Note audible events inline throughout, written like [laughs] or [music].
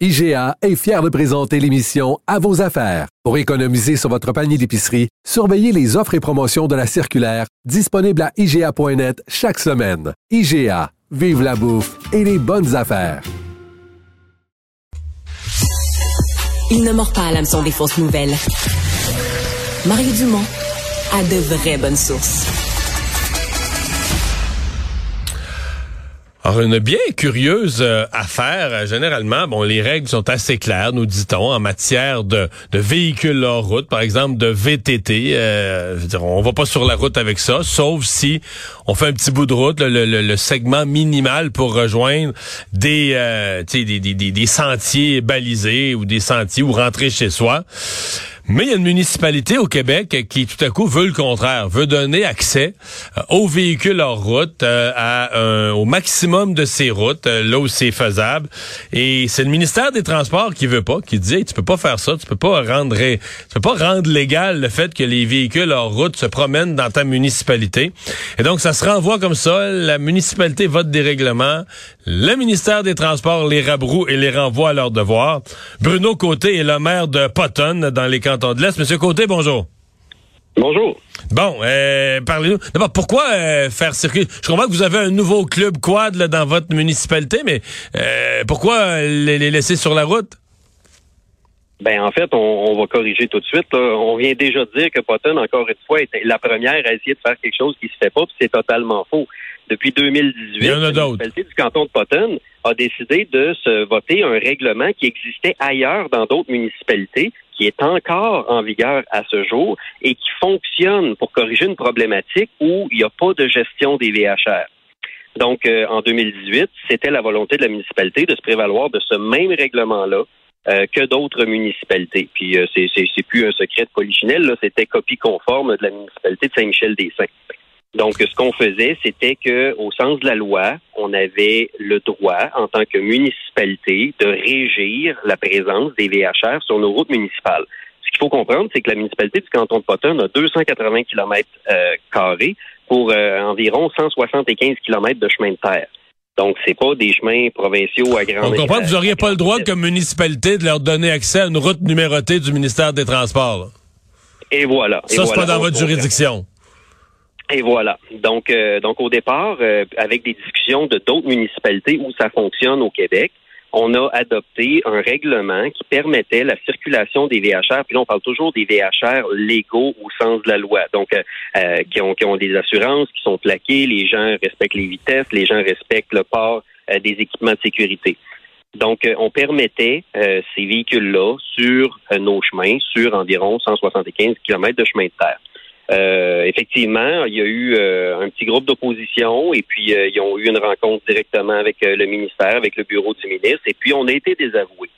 IGA est fier de présenter l'émission À vos affaires. Pour économiser sur votre panier d'épicerie, surveillez les offres et promotions de la circulaire disponible à IGA.net chaque semaine. IGA, vive la bouffe et les bonnes affaires. Il ne mord pas à l'hameçon des fausses nouvelles. Mario Dumont a de vraies bonnes sources. Alors, une bien curieuse euh, affaire. Généralement, bon, les règles sont assez claires, nous dit-on, en matière de, de véhicules hors route, par exemple de VTT. Euh, je veux dire, on va pas sur la route avec ça, sauf si on fait un petit bout de route, le, le, le segment minimal pour rejoindre des, euh, des, des, des, des sentiers balisés ou des sentiers ou rentrer chez soi. Mais il y a une municipalité au Québec qui tout à coup veut le contraire, veut donner accès euh, aux véhicules hors route euh, au maximum de ces routes, euh, là où c'est faisable. Et c'est le ministère des Transports qui veut pas, qui dit tu peux pas faire ça, tu peux pas rendre tu peux pas rendre légal le fait que les véhicules hors route se promènent dans ta municipalité. Et donc ça se renvoie comme ça, la municipalité vote des règlements, le ministère des Transports les rabroue et les renvoie à leur devoir. Bruno Côté est le maire de Potton dans les de l'Est. Monsieur Côté, bonjour. Bonjour. Bon, euh, parlez-nous. D'abord, pourquoi euh, faire circuler? Je comprends que vous avez un nouveau club quad dans votre municipalité, mais euh, pourquoi les, laisser sur la route? Ben en fait, on, va corriger tout de suite. On vient déjà de dire que Potton, encore une fois, était la première à essayer de faire quelque chose qui se fait pas, puis c'est totalement faux. Depuis 2018, la municipalité du canton de Potton a décidé de se voter un règlement qui existait ailleurs dans d'autres municipalités, qui est encore en vigueur à ce jour et qui fonctionne pour corriger une problématique où il n'y a pas de gestion des VHR. Donc, euh, en 2018, c'était la volonté de la municipalité de se prévaloir de ce même règlement-là euh, que d'autres municipalités. Puis, euh, c'est plus un secret de polichinelle, c'était copie conforme de la municipalité de Saint-Michel-des-Saints. Donc, ce qu'on faisait, c'était que, au sens de la loi, on avait le droit, en tant que municipalité, de régir la présence des VHR sur nos routes municipales. Ce qu'il faut comprendre, c'est que la municipalité du canton de Potton a 280 km carrés pour euh, environ 175 km de chemin de terre. Donc, c'est pas des chemins provinciaux à grande On comprend que vous n'auriez pas le droit comme municipalité de leur donner accès à une route numérotée du ministère des Transports. Et voilà. Ça, c'est pas dans votre juridiction. Et voilà. Donc, euh, donc au départ, euh, avec des discussions de d'autres municipalités où ça fonctionne au Québec, on a adopté un règlement qui permettait la circulation des VHR. Puis là, on parle toujours des VHR légaux au sens de la loi. Donc, euh, qui, ont, qui ont des assurances, qui sont plaquées, les gens respectent les vitesses, les gens respectent le port des équipements de sécurité. Donc, on permettait ces véhicules-là sur nos chemins, sur environ 175 km de chemin de terre. Euh, effectivement, il y a eu euh, un petit groupe d'opposition et puis euh, ils ont eu une rencontre directement avec le ministère, avec le bureau du ministre et puis on a été désavoués.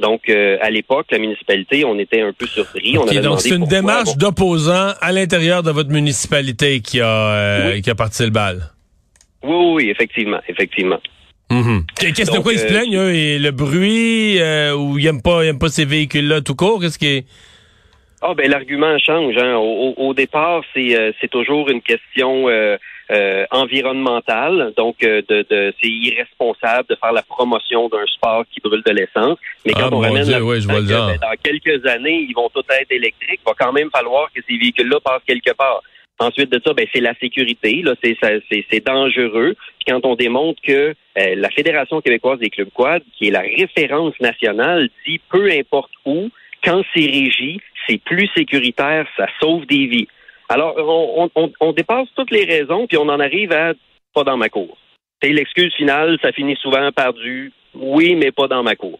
Donc, à l'époque, la municipalité, on était un peu surpris. on donc, c'est une démarche d'opposants à l'intérieur de votre municipalité qui a, qui a parti le bal. Oui, oui, effectivement, effectivement. Mm-hmm. Qu'est-ce de quoi ils se plaignent, eux, et le bruit, ou ils n'aiment pas, ils aiment pas ces véhicules-là tout court? Qu'est-ce qui est... Ah ben l'argument change. Hein. Au, départ, c'est euh, c'est toujours une question euh, euh, environnementale. Donc, de, de c'est irresponsable de faire la promotion d'un sport qui brûle de l'essence. Mais quand ah, on ramène la, ouais, je vois ben, dans quelques années, ils vont tous être électriques. Il va quand même falloir que ces véhicules-là passent quelque part. Ensuite de ça, ben, c'est la sécurité. Là, c'est, c'est, dangereux. Puis quand on démontre que la Fédération québécoise des clubs quad, qui est la référence nationale, dit peu importe où, quand c'est régi, c'est plus sécuritaire, ça sauve des vies. Alors, on, dépasse toutes les raisons, puis on en arrive à pas dans ma cour. C'est l'excuse finale, ça finit souvent par du oui, mais pas dans ma cour.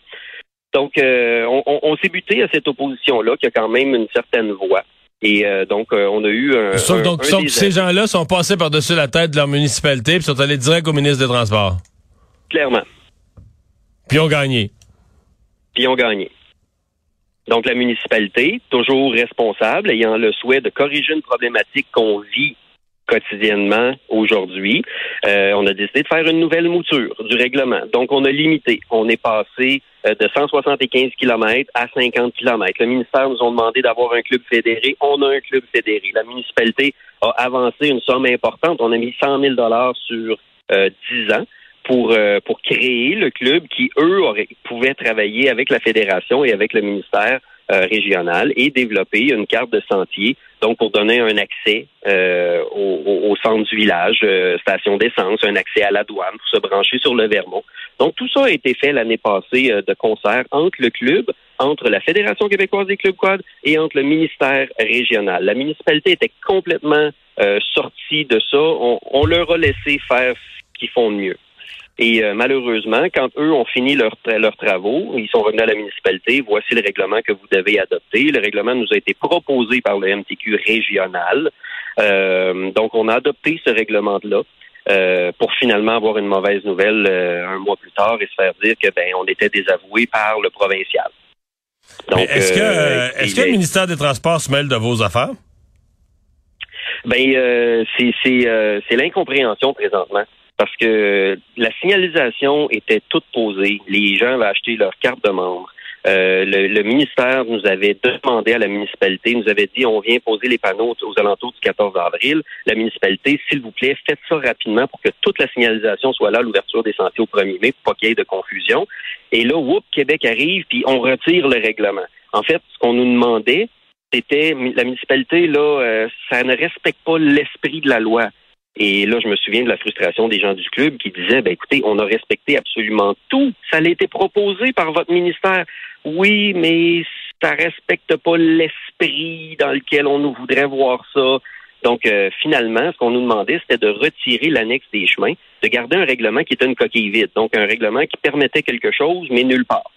Donc, euh, on, s'est buté à cette opposition-là, qui a quand même une certaine voix. Et euh, donc, euh, on a eu un. Sauf, donc, ces gens-là sont passés par-dessus la tête de leur municipalité puis sont allés direct au ministre des Transports. Clairement. Puis ont gagné. Puis ont gagné. Donc, la municipalité, toujours responsable, ayant le souhait de corriger une problématique qu'on vit quotidiennement aujourd'hui, euh, on a décidé de faire une nouvelle mouture du règlement. Donc, on a limité. On est passé euh, de 175 km à 50 km. Le ministère nous a demandé d'avoir un club fédéré. On a un club fédéré. La municipalité a avancé une somme importante. On a mis 100 000 dollars sur euh, 10 ans pour euh, pour créer le club qui eux auraient, pouvaient travailler avec la fédération et avec le ministère euh, régional et développer une carte de sentier donc pour donner un accès euh, au, au, centre du village, station d'essence, un accès à la douane pour se brancher sur le Vermont. Donc tout ça a été fait l'année passée de concert entre le club, entre la Fédération québécoise des clubs quad et entre le ministère régional. La municipalité était complètement sortie de ça. On, on leur a laissé faire ce qu'ils font de mieux. Et euh, malheureusement, quand eux ont fini leurs travaux, ils sont revenus à la municipalité. Voici le règlement que vous devez adopter. Le règlement nous a été proposé par le MTQ régional. Euh, donc, on a adopté ce règlement-là. Euh, pour finalement avoir une mauvaise nouvelle un mois plus tard et se faire dire que ben on était désavoué par le provincial. Donc est-ce que est-ce que le ministère des Transports se mêle de vos affaires? Ben c'est c'est l'incompréhension présentement parce que la signalisation était toute posée. Les gens avaient acheté leur carte de membre. Euh, le, ministère nous avait demandé à la municipalité, nous avait dit on vient poser les panneaux aux alentours du 14 avril. La municipalité, s'il vous plaît, faites ça rapidement pour que toute la signalisation soit là à l'ouverture des sentiers au 1er mai pour pas qu'il y ait de confusion. Et là, whoop, Québec arrive, puis on retire le règlement. En fait, ce qu'on nous demandait, c'était la municipalité, là, euh, ça ne respecte pas l'esprit de la loi. Et là, je me souviens de la frustration des gens du club qui disaient, ben écoutez, on a respecté absolument tout. Ça a été proposé par votre ministère. Oui, mais ça respecte pas l'esprit dans lequel on nous voudrait voir ça. Donc, euh, finalement, ce qu'on nous demandait, c'était de retirer l'annexe des chemins, de garder un règlement qui était une coquille vide. Donc, un règlement qui permettait quelque chose, mais nulle part.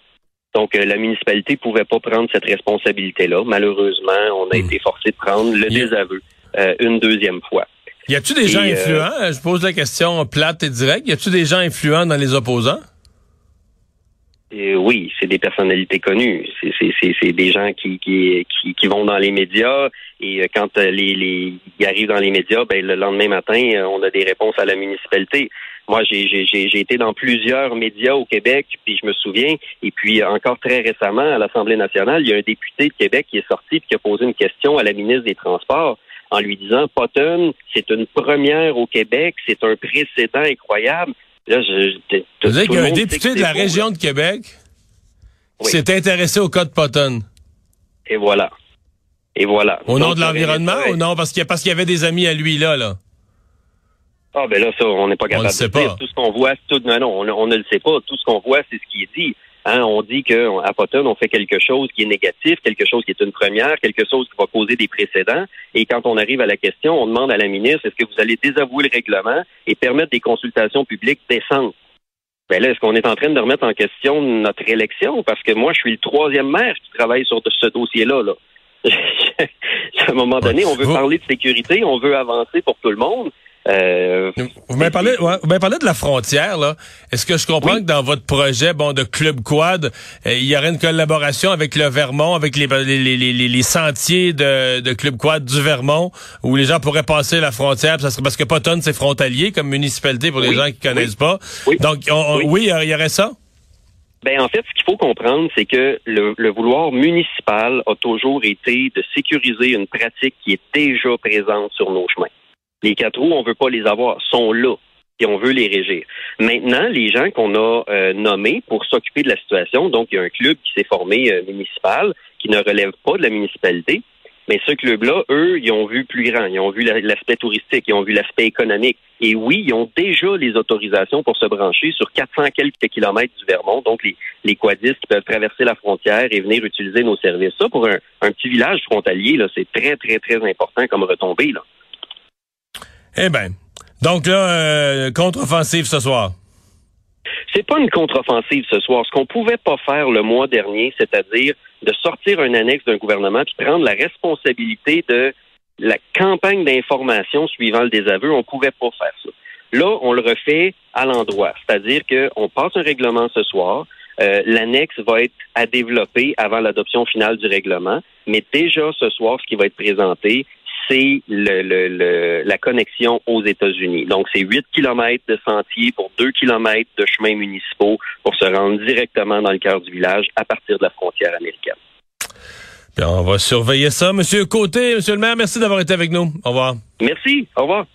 Donc, euh, la municipalité pouvait pas prendre cette responsabilité-là. Malheureusement, on a hmm. été forcé de prendre le désaveu euh, une deuxième fois. Y a-tu des gens euh, influents? Je pose la question plate et directe. Y a-tu des gens influents dans les opposants? Euh, oui, c'est des personnalités connues. C'est des gens qui, qui, qui, vont dans les médias et euh, quand les, les ils arrivent dans les médias, ben, le lendemain matin, on a des réponses à la municipalité. Moi, j'ai été dans plusieurs médias au Québec, puis je me souviens, et puis encore très récemment, à l'Assemblée nationale, il y a un député de Québec qui est sorti et qui a posé une question à la ministre des Transports en lui disant Potton, c'est une première au Québec, c'est un précédent incroyable. Là, je, Vous dire qu'il y a un député de la région de Québec? Qui s'est intéressé au cas de Potton. Et voilà. Et voilà. Au nom de l'environnement ou non? Parce qu'il y, avait des amis à lui là, là. Ah ben là, ça, on n'est pas capable de pas. Tout ce qu'on voit, tout, non, non, on, on, ne le sait pas. Tout ce qu'on voit, c'est ce qui est dit. Hein, on dit qu'à Potton, on fait quelque chose qui est négatif, quelque chose qui est une première, quelque chose qui va causer des précédents. Et quand on arrive à la question, on demande à la ministre, est-ce que vous allez désavouer le règlement et permettre des consultations publiques décentes? Ben là, est-ce qu'on est en train de remettre en question notre élection? Parce que moi, je suis le troisième maire qui travaille sur ce dossier-là. Là. [laughs] à un moment donné, on veut parler de sécurité, on veut avancer pour tout le monde. Euh, vous m'avez parlé, de la frontière, là. Est-ce que je comprends que dans votre projet, bon, de Club Quad, euh, il y aurait une collaboration avec le Vermont, avec les, les, sentiers de, Club Quad du Vermont, où les gens pourraient passer la frontière, ça serait, parce que Potton, c'est frontalier comme municipalité pour les gens qui connaissent pas. Donc, oui, il y aurait ça? Ben, en fait, ce qu'il faut comprendre, c'est que le, le, vouloir municipal a toujours été de sécuriser une pratique qui est déjà présente sur nos chemins. Les quatre roues, on veut pas les avoir, sont là et on veut les régir. Maintenant, les gens qu'on a euh, nommés pour s'occuper de la situation, donc il y a un club qui s'est formé euh, municipal qui ne relève pas de la municipalité, mais ce club-là, eux, ils ont vu plus grand, ils ont vu l'aspect touristique, ils ont vu l'aspect économique. Et oui, ils ont déjà les autorisations pour se brancher sur 400 quelques kilomètres du Vermont, donc les, les quadistes qui peuvent traverser la frontière et venir utiliser nos services. Ça, pour un, petit village frontalier, c'est très, très, très important comme retombée. Eh bien, donc là, euh, contre-offensive ce soir. C'est pas une contre-offensive ce soir. Ce qu'on pouvait pas faire le mois dernier, c'est-à-dire de sortir un annexe d'un gouvernement puis prendre la responsabilité de la campagne d'information suivant le désaveu, on pouvait pas faire ça. Là, on le refait à l'endroit, c'est-à-dire qu'on passe un règlement ce soir, Euh, l'annexe va être à développer avant l'adoption finale du règlement, mais déjà ce soir, ce qui va être présenté, c'est le, la connexion aux États-Unis. Donc, c'est 8 kilomètres de sentiers pour 2 kilomètres de chemins municipaux pour se rendre directement dans le cœur du village à partir de la frontière américaine. Bien, on va surveiller ça. Monsieur Côté, Monsieur le maire, merci d'avoir été avec nous. Au revoir. Merci. Au revoir.